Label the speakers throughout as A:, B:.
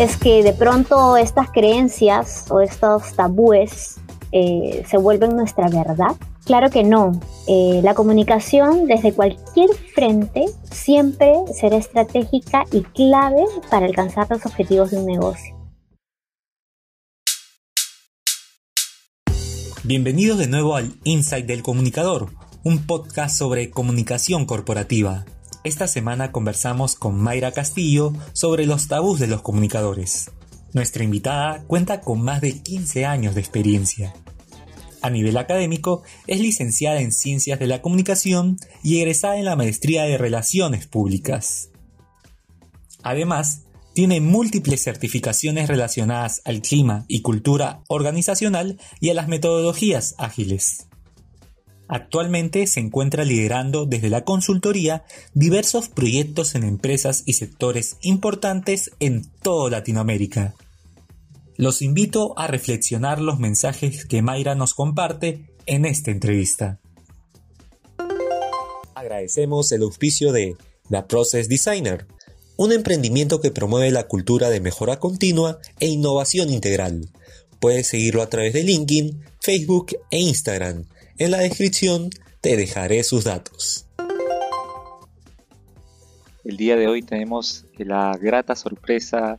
A: es que de pronto estas creencias o estos tabúes eh, se vuelven nuestra verdad. Claro que no. Eh, la comunicación desde cualquier frente siempre será estratégica y clave para alcanzar los objetivos de un negocio.
B: Bienvenidos de nuevo al Insight del Comunicador, un podcast sobre comunicación corporativa. Esta semana conversamos con Mayra Castillo sobre los tabús de los comunicadores. Nuestra invitada cuenta con más de 15 años de experiencia. A nivel académico, es licenciada en Ciencias de la Comunicación y egresada en la Maestría de Relaciones Públicas. Además, tiene múltiples certificaciones relacionadas al clima y cultura organizacional y a las metodologías ágiles. Actualmente se encuentra liderando desde la consultoría diversos proyectos en empresas y sectores importantes en toda Latinoamérica. Los invito a reflexionar los mensajes que Mayra nos comparte en esta entrevista. Agradecemos el auspicio de The Process Designer, un emprendimiento que promueve la cultura de mejora continua e innovación integral. Puedes seguirlo a través de LinkedIn, Facebook e Instagram en la descripción te dejaré sus datos.
C: El día de hoy tenemos la grata sorpresa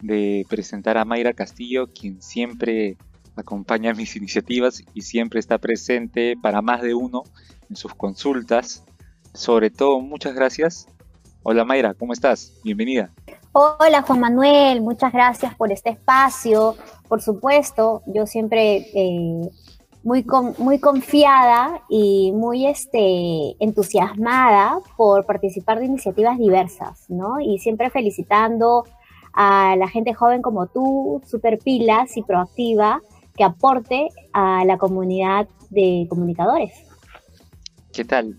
C: de presentar a Mayra Castillo, quien siempre acompaña mis iniciativas y siempre está presente para más de uno en sus consultas. Sobre todo, muchas gracias. Hola Mayra, ¿cómo estás? Bienvenida.
A: Hola Juan Manuel, muchas gracias por este espacio. Por supuesto, yo siempre eh, muy, muy confiada y muy este, entusiasmada por participar de iniciativas diversas, ¿no? Y siempre felicitando a la gente joven como tú, super pilas y proactiva, que aporte a la comunidad de comunicadores.
C: ¿Qué tal?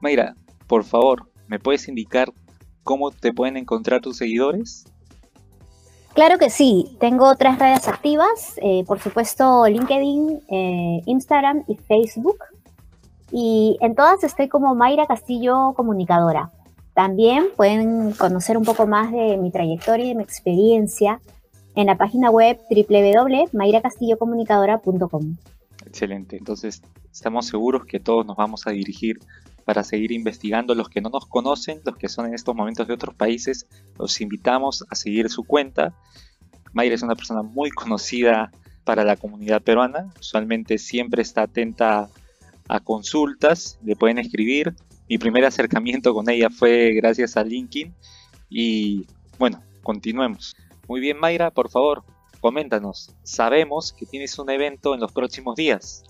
C: Mayra, por favor, ¿me puedes indicar cómo te pueden encontrar tus seguidores?
A: Claro que sí, tengo tres redes activas, eh, por supuesto LinkedIn, eh, Instagram y Facebook. Y en todas estoy como Mayra Castillo Comunicadora. También pueden conocer un poco más de mi trayectoria y de mi experiencia en la página web www.mayracastillocomunicadora.com.
C: Excelente, entonces estamos seguros que todos nos vamos a dirigir para seguir investigando. Los que no nos conocen, los que son en estos momentos de otros países, los invitamos a seguir su cuenta. Mayra es una persona muy conocida para la comunidad peruana. Usualmente siempre está atenta a consultas, le pueden escribir. Mi primer acercamiento con ella fue gracias a LinkedIn. Y bueno, continuemos. Muy bien, Mayra, por favor, coméntanos. Sabemos que tienes un evento en los próximos días.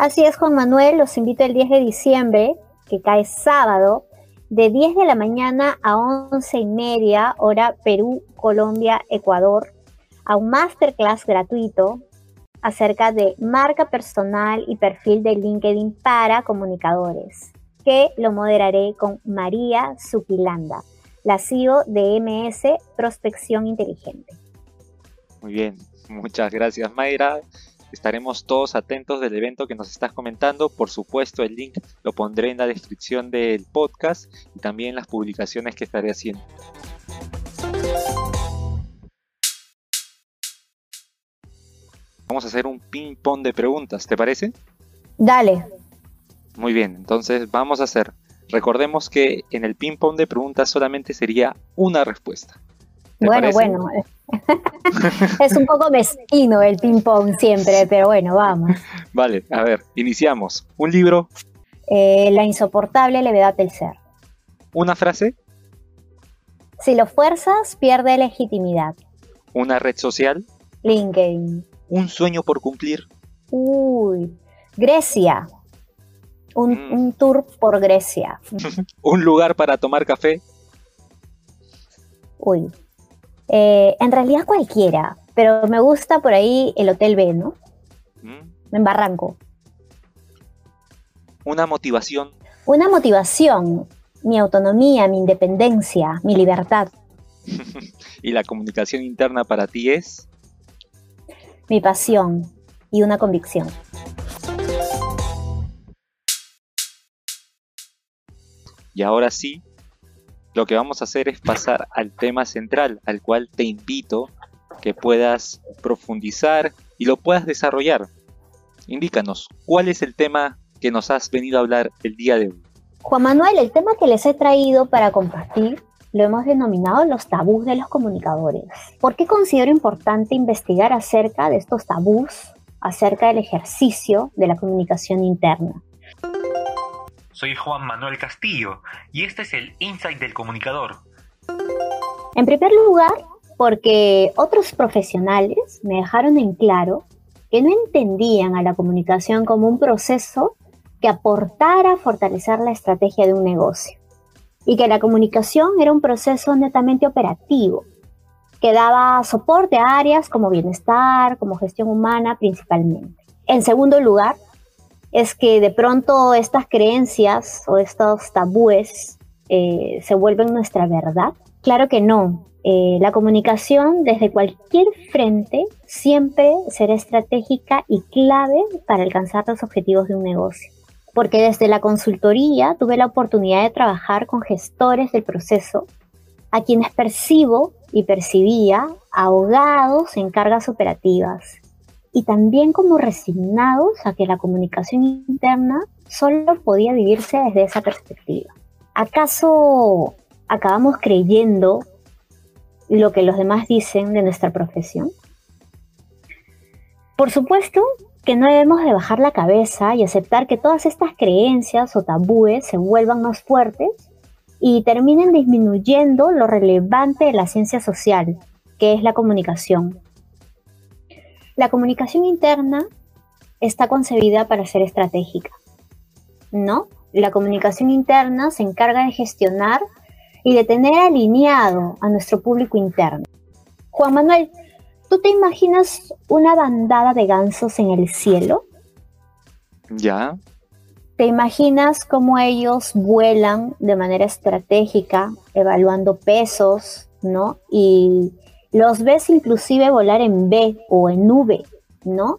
A: Así es, Juan Manuel, los invito el 10 de diciembre, que cae sábado, de 10 de la mañana a 11 y media, hora Perú, Colombia, Ecuador, a un masterclass gratuito acerca de marca personal y perfil de LinkedIn para comunicadores, que lo moderaré con María Supilanda, la CEO de MS Prospección Inteligente.
C: Muy bien, muchas gracias Mayra. Estaremos todos atentos del evento que nos estás comentando. Por supuesto, el link lo pondré en la descripción del podcast y también en las publicaciones que estaré haciendo. Vamos a hacer un ping-pong de preguntas, ¿te parece?
A: Dale.
C: Muy bien, entonces vamos a hacer. Recordemos que en el ping-pong de preguntas solamente sería una respuesta.
A: Bueno, bueno. es un poco mezquino el ping-pong siempre, pero bueno, vamos.
C: Vale, a ver, iniciamos. ¿Un libro?
A: Eh, la insoportable levedad del ser.
C: ¿Una frase?
A: Si lo fuerzas, pierde legitimidad.
C: ¿Una red social?
A: LinkedIn.
C: ¿Un sueño por cumplir?
A: Uy, Grecia. Un, mm. un tour por Grecia.
C: ¿Un lugar para tomar café?
A: Uy, eh, en realidad cualquiera, pero me gusta por ahí el Hotel B, ¿no? Mm. En Barranco.
C: Una motivación.
A: Una motivación, mi autonomía, mi independencia, mi libertad.
C: ¿Y la comunicación interna para ti es?
A: Mi pasión y una convicción.
C: Y ahora sí, lo que vamos a hacer es pasar al tema central, al cual te invito que puedas profundizar y lo puedas desarrollar. Indícanos, ¿cuál es el tema que nos has venido a hablar el día de hoy?
A: Juan Manuel, el tema que les he traído para compartir lo hemos denominado los tabús de los comunicadores. ¿Por qué considero importante investigar acerca de estos tabús, acerca del ejercicio de la comunicación interna?
B: Soy Juan Manuel Castillo y este es el Insight del Comunicador.
A: En primer lugar, porque otros profesionales me dejaron en claro que no entendían a la comunicación como un proceso que aportara a fortalecer la estrategia de un negocio y que la comunicación era un proceso netamente operativo que daba soporte a áreas como bienestar, como gestión humana principalmente. En segundo lugar, es que de pronto estas creencias o estos tabúes eh, se vuelven nuestra verdad. Claro que no. Eh, la comunicación desde cualquier frente siempre será estratégica y clave para alcanzar los objetivos de un negocio. Porque desde la consultoría tuve la oportunidad de trabajar con gestores del proceso a quienes percibo y percibía ahogados en cargas operativas y también como resignados a que la comunicación interna solo podía vivirse desde esa perspectiva. ¿Acaso acabamos creyendo lo que los demás dicen de nuestra profesión? Por supuesto que no debemos de bajar la cabeza y aceptar que todas estas creencias o tabúes se vuelvan más fuertes y terminen disminuyendo lo relevante de la ciencia social, que es la comunicación. La comunicación interna está concebida para ser estratégica, ¿no? La comunicación interna se encarga de gestionar y de tener alineado a nuestro público interno. Juan Manuel, ¿tú te imaginas una bandada de gansos en el cielo?
C: Ya.
A: ¿Te imaginas cómo ellos vuelan de manera estratégica, evaluando pesos, ¿no? Y los ves inclusive volar en B o en V, ¿no?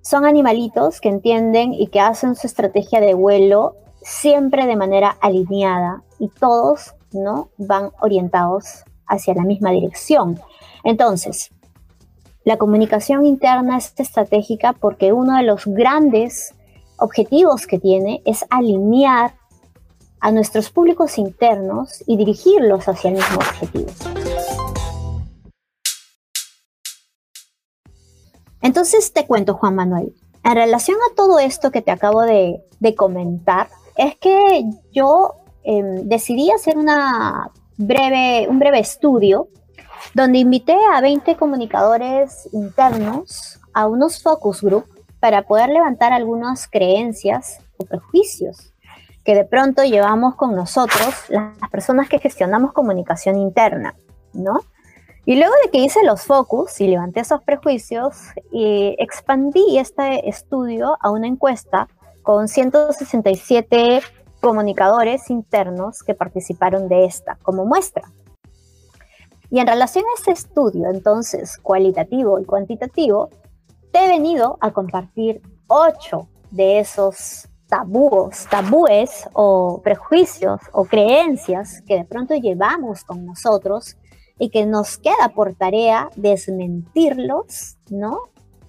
A: Son animalitos que entienden y que hacen su estrategia de vuelo siempre de manera alineada y todos, ¿no? Van orientados hacia la misma dirección. Entonces, la comunicación interna es estratégica porque uno de los grandes objetivos que tiene es alinear a nuestros públicos internos y dirigirlos hacia el mismo objetivo. Entonces te cuento, Juan Manuel, en relación a todo esto que te acabo de, comentar, es que yo em, decidí hacer una breve, un breve estudio donde invité a 20 comunicadores internos a unos focus group para poder levantar algunas creencias o prejuicios que de pronto llevamos con nosotros las personas que gestionamos comunicación interna, ¿no? Y luego de que hice los focus y levanté esos prejuicios, y expandí este estudio a una encuesta con 167 comunicadores internos que participaron de esta como muestra. Y en relación a este estudio, entonces, cualitativo y cuantitativo, te he venido a compartir ocho de esos tabúos, tabúes o prejuicios o creencias que de pronto llevamos con nosotros y que nos queda por tarea desmentirlos, ¿no?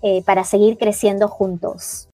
A: Eh, para seguir creciendo juntos.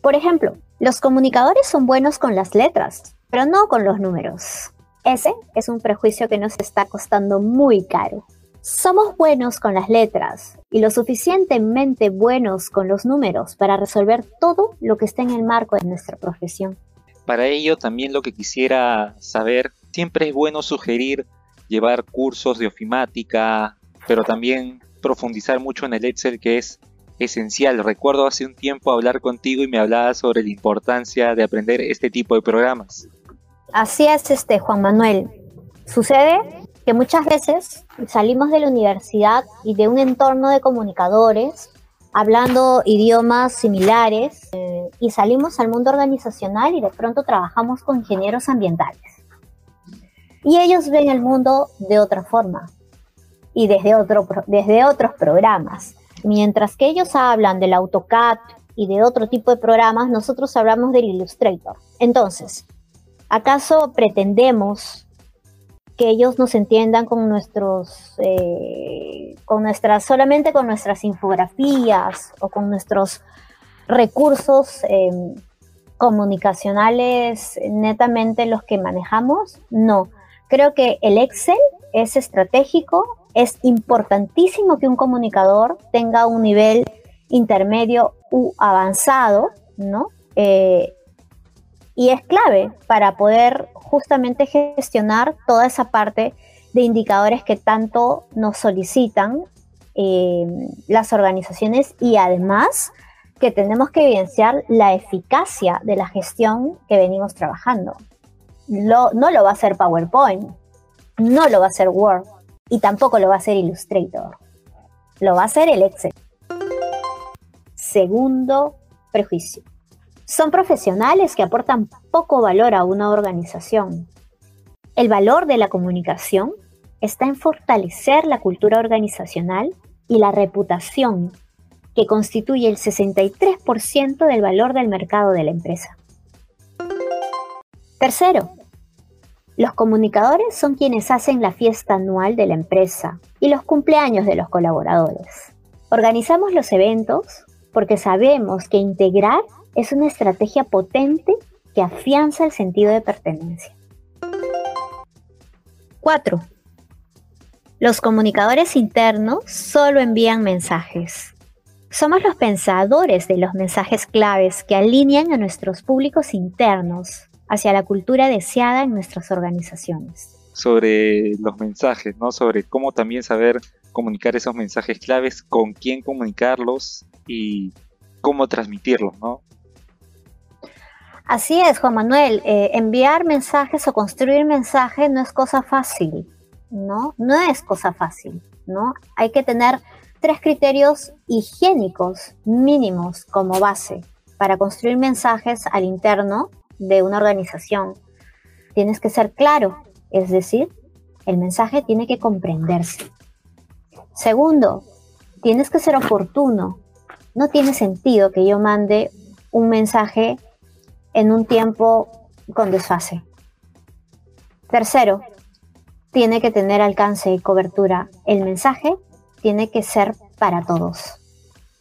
A: Por ejemplo, los comunicadores son buenos con las letras, pero no con los números. Ese es un prejuicio que nos está costando muy caro. Somos buenos con las letras y lo suficientemente buenos con los números para resolver todo lo que está en el marco de nuestra profesión.
C: Para ello, también lo que quisiera saber, siempre es bueno sugerir llevar cursos de ofimática, pero también profundizar mucho en el Excel que es esencial. Recuerdo hace un tiempo hablar contigo y me hablabas sobre la importancia de aprender este tipo de programas.
A: Así es, este Juan Manuel. Sucede que muchas veces salimos de la universidad y de un entorno de comunicadores hablando idiomas similares eh, y salimos al mundo organizacional y de pronto trabajamos con ingenieros ambientales y ellos ven el mundo de otra forma y desde, otro, desde otros programas. Mientras que ellos hablan del AutoCAD y de otro tipo de programas, nosotros hablamos del Illustrator. Entonces, ¿Acaso pretendemos que ellos nos entiendan con nuestros, eh, con nuestras, solamente con nuestras infografías o con nuestros recursos em, comunicacionales netamente los que manejamos? No. Creo que el Excel es estratégico, es importantísimo que un comunicador tenga un nivel intermedio u avanzado, ¿no? Eh, y es clave para poder justamente gestionar toda esa parte de indicadores que tanto nos solicitan eh, las organizaciones y además que tenemos que evidenciar la eficacia de la gestión que venimos trabajando. No lo va a hacer PowerPoint, no lo va a hacer Word y tampoco lo va a hacer Illustrator. Lo va a hacer el Excel. Segundo prejuicio. Son profesionales que aportan poco valor a una organización. El valor de la comunicación está en fortalecer la cultura organizacional y la reputación, que constituye el 63% del valor del mercado de la empresa. Tercero, los comunicadores son quienes hacen la fiesta anual de la empresa y los cumpleaños de los colaboradores. Organizamos los eventos porque sabemos que integrar es una estrategia potente que afianza el sentido de pertenencia. 4. Los comunicadores internos solo envían mensajes. Somos los pensadores de los mensajes claves que alinean a nuestros públicos internos hacia la cultura deseada en nuestras organizaciones.
C: Sobre los mensajes, ¿no? Sobre cómo también saber comunicar esos mensajes claves, con quién comunicarlos y cómo transmitirlos, ¿no?
A: Así es, Juan Manuel. Eh, enviar mensajes o construir mensajes no es cosa fácil, ¿no? No es cosa fácil, ¿no? Hay que tener tres criterios higiénicos mínimos como base para construir mensajes al interno de una organización. Tienes que ser claro, es decir, el mensaje tiene que comprenderse. Segundo, tienes que ser oportuno. No tiene sentido que yo mande un mensaje en un tiempo con desfase. Tercero, tiene que tener alcance y cobertura. El mensaje tiene que ser para todos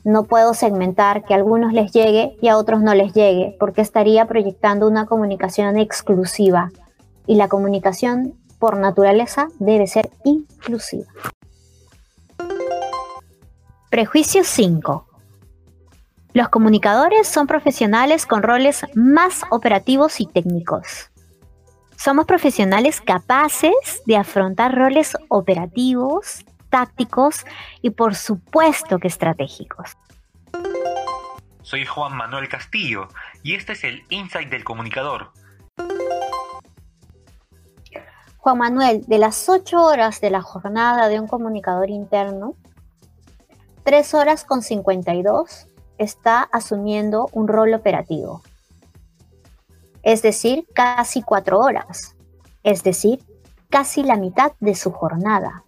A: no puedo segmentar que a algunos les llegue y a otros no les llegue, porque estaría proyectando una comunicación exclusiva. Y la comunicación, por naturaleza, debe ser inclusiva. Prejuicio 5. Los comunicadores son profesionales con roles más operativos y técnicos. Somos profesionales capaces de afrontar roles operativos, tácticos y por supuesto que estratégicos.
B: Soy Juan Manuel Castillo y este es el Insight del Comunicador.
A: Juan Manuel, de las 8 horas de la jornada de un comunicador interno, 3 horas con 52 está asumiendo un rol operativo. Es decir, casi 4 horas. Es decir, casi la mitad de su jornada.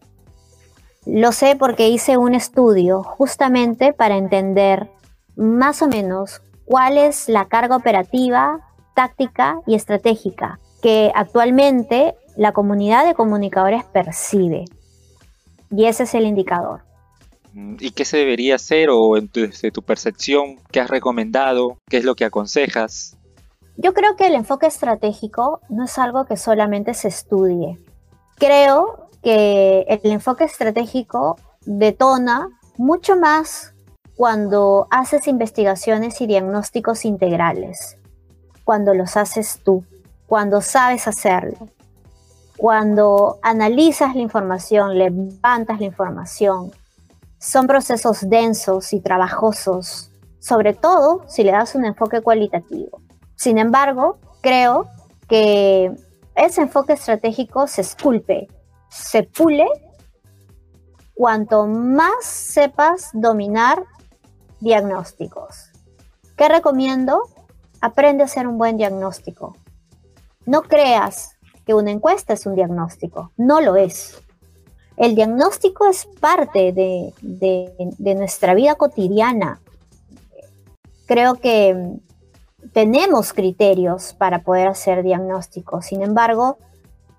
A: Lo sé porque hice un estudio justamente para entender más o menos cuál es la carga operativa, táctica y estratégica que actualmente la comunidad de comunicadores percibe. Y ese es el indicador.
C: Mm, ¿Y qué se debería hacer o desde tu percepción, qué has recomendado, qué es lo que aconsejas?
A: Yo creo que el enfoque estratégico no es algo que solamente se estudie. Creo que el enfoque estratégico detona mucho más cuando haces investigaciones y diagnósticos integrales, cuando los haces tú, cuando sabes hacerlo, cuando analizas la información, levantas la información. Son procesos densos y trabajosos, sobre todo si le das un enfoque cualitativo. Sin embargo, creo que ese enfoque estratégico se esculpe se pule cuanto más sepas dominar diagnósticos. ¿Qué recomiendo? Aprende a hacer un buen diagnóstico. No creas que una encuesta es un diagnóstico, no lo es. El diagnóstico es parte de, de nuestra vida cotidiana. Creo que tenemos criterios para poder hacer diagnósticos. Sin embargo,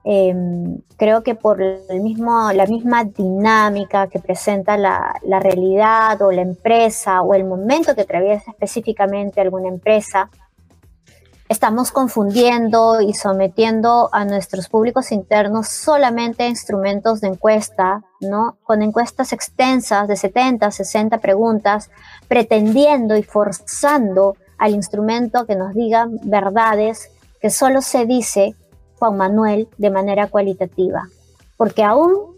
A: em, creo que por el mismo, la misma dinámica que presenta la, la, realidad o la empresa o el momento que atraviesa específicamente alguna empresa, estamos confundiendo y sometiendo a nuestros públicos internos solamente a instrumentos de encuesta, ¿no? Con encuestas extensas de 70, 60 preguntas, pretendiendo y forzando al instrumento que nos diga verdades que solo se dice Juan Manuel de manera cualitativa. Porque aún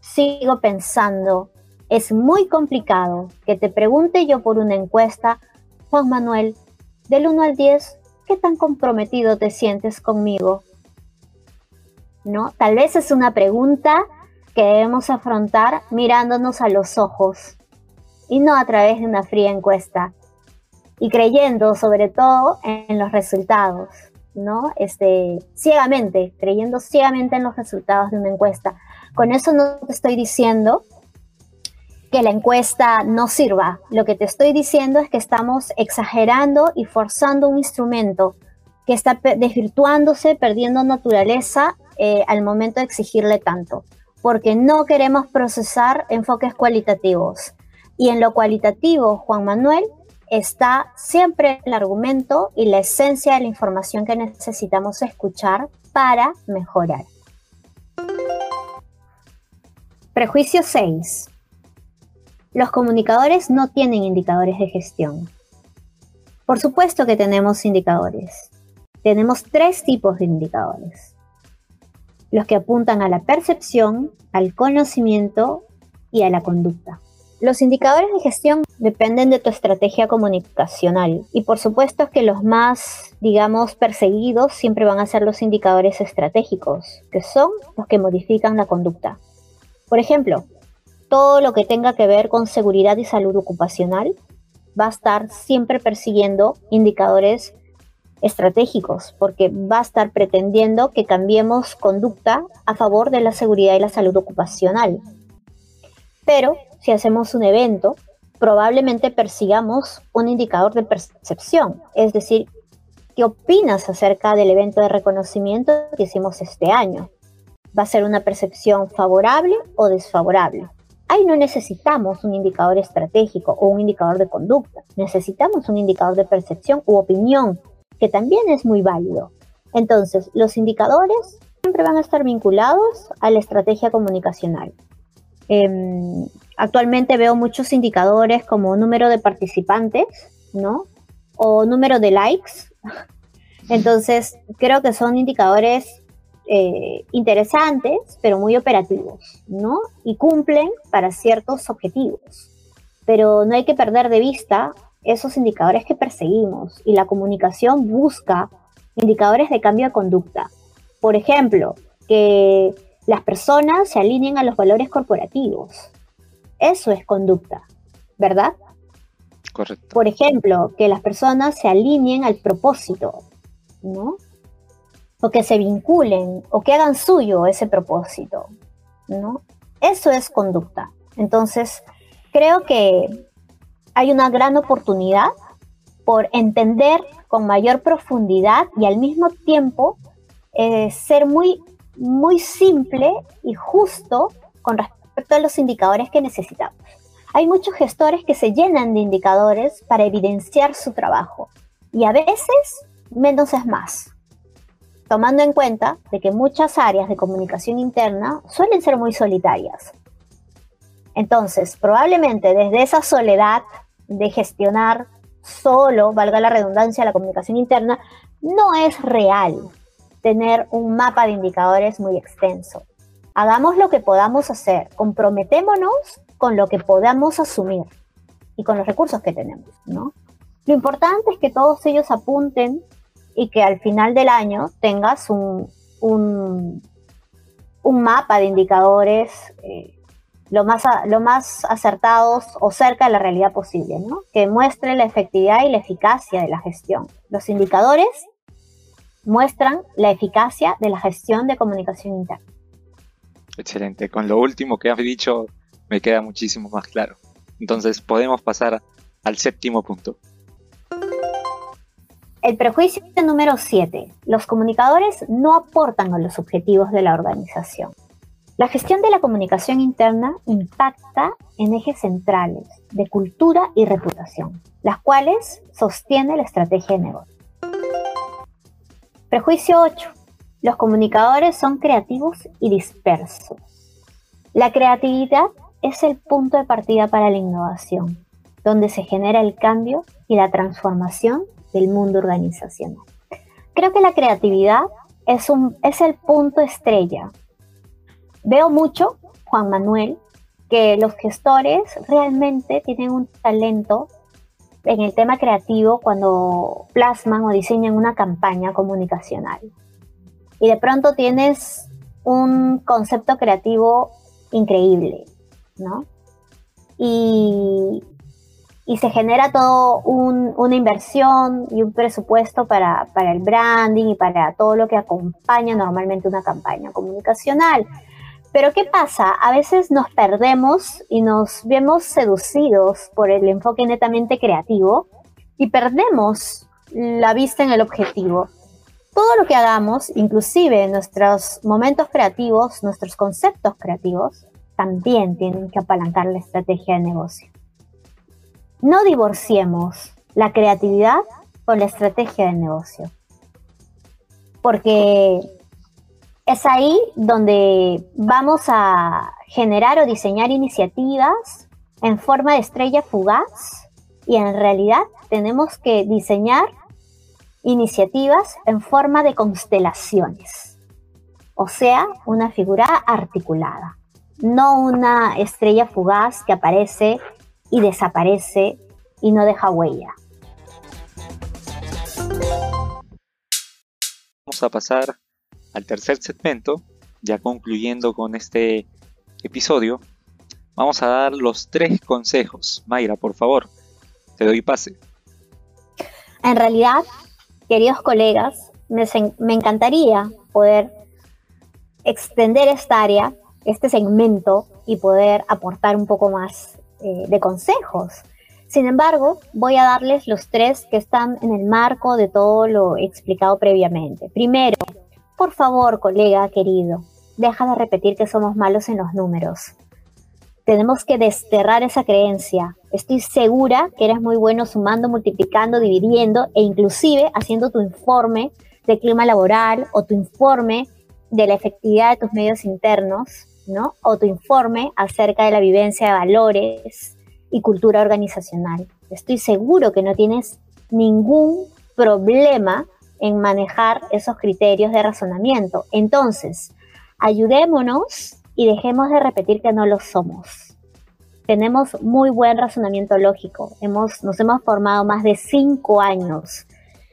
A: sigo pensando, es muy complicado que te pregunte yo por una encuesta, Juan Manuel, del 1 al 10, ¿qué tan comprometido te sientes conmigo? ¿No? Tal vez es una pregunta que debemos afrontar mirándonos a los ojos y no a través de una fría encuesta y creyendo sobre todo en los resultados, ¿no? Este, ciegamente, creyendo ciegamente en los resultados de una encuesta. Con eso no te estoy diciendo que la encuesta no sirva. Lo que te estoy diciendo es que estamos exagerando y forzando un instrumento que está desvirtuándose, perdiendo naturaleza eh, al momento de exigirle tanto, porque no queremos procesar enfoques cualitativos. Y en lo cualitativo, Juan Manuel, está siempre el argumento y la esencia de la información que necesitamos escuchar para mejorar. Prejuicio 6. Los comunicadores no tienen indicadores de gestión. Por supuesto que tenemos indicadores. Tenemos tres tipos de indicadores. Los que apuntan a la percepción, al conocimiento y a la conducta. Los indicadores de gestión dependen de tu estrategia comunicacional y por supuesto que los más, digamos, perseguidos siempre van a ser los indicadores estratégicos, que son los que modifican la conducta. Por ejemplo, todo lo que tenga que ver con seguridad y salud ocupacional va a estar siempre persiguiendo indicadores estratégicos, porque va a estar pretendiendo que cambiemos conducta a favor de la seguridad y la salud ocupacional. Pero si hacemos un evento, probablemente persigamos un indicador de percepción, es decir, ¿qué opinas acerca del evento de reconocimiento que hicimos este año? ¿Va a ser una percepción favorable o desfavorable? Ahí no necesitamos un indicador estratégico o un indicador de conducta, necesitamos un indicador de percepción u opinión, que también es muy válido. Entonces, los indicadores siempre van a estar vinculados a la estrategia comunicacional. Em, actualmente veo muchos indicadores como número de participantes, ¿no? O número de likes. Entonces, creo que son indicadores eh, interesantes, pero muy operativos, ¿no? Y cumplen para ciertos objetivos. Pero no hay que perder de vista esos indicadores que perseguimos y la comunicación busca indicadores de cambio de conducta. Por ejemplo, que las personas se alineen a los valores corporativos. Eso es conducta, ¿verdad?
C: Correcto.
A: Por ejemplo, que las personas se alineen al propósito, ¿no? o que se vinculen o que hagan suyo ese propósito, ¿no? Eso es conducta. Entonces, creo que hay una gran oportunidad por entender con mayor profundidad y al mismo tiempo eh, ser muy, muy simple y justo con respecto a los indicadores que necesitamos. Hay muchos gestores que se llenan de indicadores para evidenciar su trabajo y a veces menos es más tomando en cuenta de que muchas áreas de comunicación interna suelen ser muy solitarias. Entonces, probablemente desde esa soledad de gestionar solo, valga la redundancia, la comunicación interna, no es real tener un mapa de indicadores muy extenso. Hagamos lo que podamos hacer, comprometémonos con lo que podamos asumir y con los recursos que tenemos, ¿no? Lo importante es que todos ellos apunten y que al final del año tengas un, un, mapa de indicadores eh, lo, más, lo más acertados o cerca de la realidad posible, ¿no? que muestre la efectividad y la eficacia de la gestión. Los indicadores muestran la eficacia de la gestión de comunicación interna.
C: Excelente. Con lo último que has dicho me queda muchísimo más claro. Entonces podemos pasar al séptimo punto.
A: El prejuicio número 7. Los comunicadores no aportan a los objetivos de la organización. La gestión de la comunicación interna impacta en ejes centrales de cultura y reputación, las cuales sostiene la estrategia de negocio. Prejuicio 8. Los comunicadores son creativos y dispersos. La creatividad es el punto de partida para la innovación, donde se genera el cambio y la transformación del mundo organizacional. Creo que la creatividad es, un, es el punto estrella. Veo mucho, Juan Manuel, que los gestores realmente tienen un talento en el tema creativo cuando plasman o diseñan una campaña comunicacional. Y de pronto tienes un concepto creativo increíble, ¿no? Y, se genera todo una inversión y un presupuesto para, para, el branding y para todo lo que acompaña normalmente una campaña comunicacional. Pero ¿qué pasa? A veces nos perdemos y nos vemos seducidos por el enfoque netamente creativo y perdemos la vista en el objetivo. Todo lo que hagamos, inclusive nuestros momentos creativos, nuestros conceptos creativos, también tienen que apalancar la estrategia de negocio. No divorciemos la creatividad con la estrategia de negocio, porque es ahí donde vamos a generar o diseñar iniciativas en forma de estrella fugaz y en realidad tenemos que diseñar iniciativas en forma de constelaciones, o sea, una figura articulada, no una estrella fugaz que aparece y desaparece y no deja huella.
C: Vamos a pasar al tercer segmento, ya concluyendo con este episodio, vamos a dar los tres consejos. Mayra, por favor, te doy pase.
A: En realidad, queridos colegas, me, encantaría poder extender esta área, este segmento, y poder aportar un poco más eh, de consejos. Sin embargo, voy a darles los tres que están en el marco de todo lo explicado previamente. Primero, por favor, colega querido, deja de repetir que somos malos en los números. Tenemos que desterrar esa creencia. Estoy segura que eres muy bueno sumando, multiplicando, dividiendo e inclusive haciendo tu informe de clima laboral o tu informe de la efectividad de tus medios internos, ¿no? O tu informe acerca de la vivencia de valores y cultura organizacional. Estoy seguro que no tienes ningún problema en manejar esos criterios de razonamiento. Entonces, ayudémonos y dejemos de repetir que no lo somos. Tenemos muy buen razonamiento lógico. Hemos, nos hemos formado más de cinco años.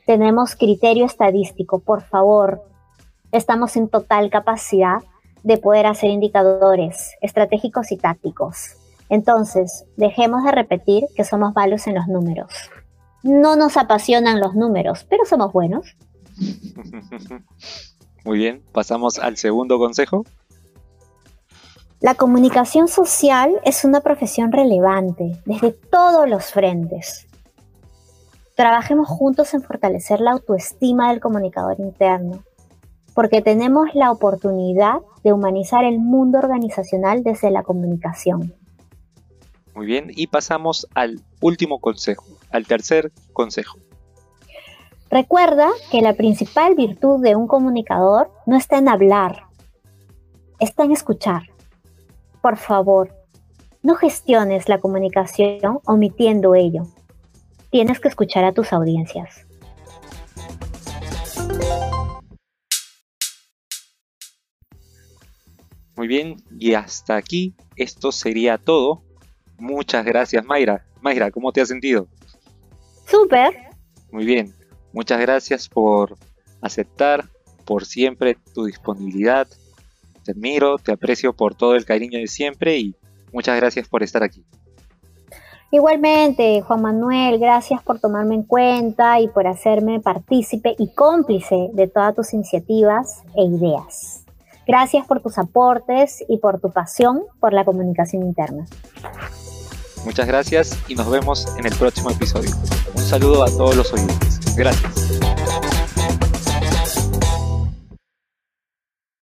A: Tenemos criterio estadístico. Por favor, estamos en total capacidad de poder hacer indicadores estratégicos y tácticos. Entonces, dejemos de repetir que somos malos en los números. No nos apasionan los números, pero somos buenos.
C: Muy bien, pasamos al segundo consejo.
A: La comunicación social es una profesión relevante desde todos los frentes. Trabajemos juntos en fortalecer la autoestima del comunicador interno, porque tenemos la oportunidad de humanizar el mundo organizacional desde la comunicación.
C: Muy bien, y pasamos al último consejo, al tercer consejo.
A: Recuerda que la principal virtud de un comunicador no está en hablar, está en escuchar. Por favor, no gestiones la comunicación omitiendo ello. Tienes que escuchar a tus audiencias.
C: Muy bien, y hasta aquí esto sería todo Muchas gracias, Mayra. Mayra, ¿cómo te has sentido?
A: Súper.
C: Muy bien. Muchas gracias por aceptar, por siempre tu disponibilidad. Te admiro, te aprecio por todo el cariño de siempre y muchas gracias por estar aquí.
A: Igualmente, Juan Manuel, gracias por tomarme en cuenta y por hacerme partícipe y cómplice de todas tus iniciativas e ideas. Gracias por tus aportes y por tu pasión por la comunicación interna.
C: Muchas gracias y nos vemos en el próximo episodio. Un saludo a todos los oyentes. Gracias.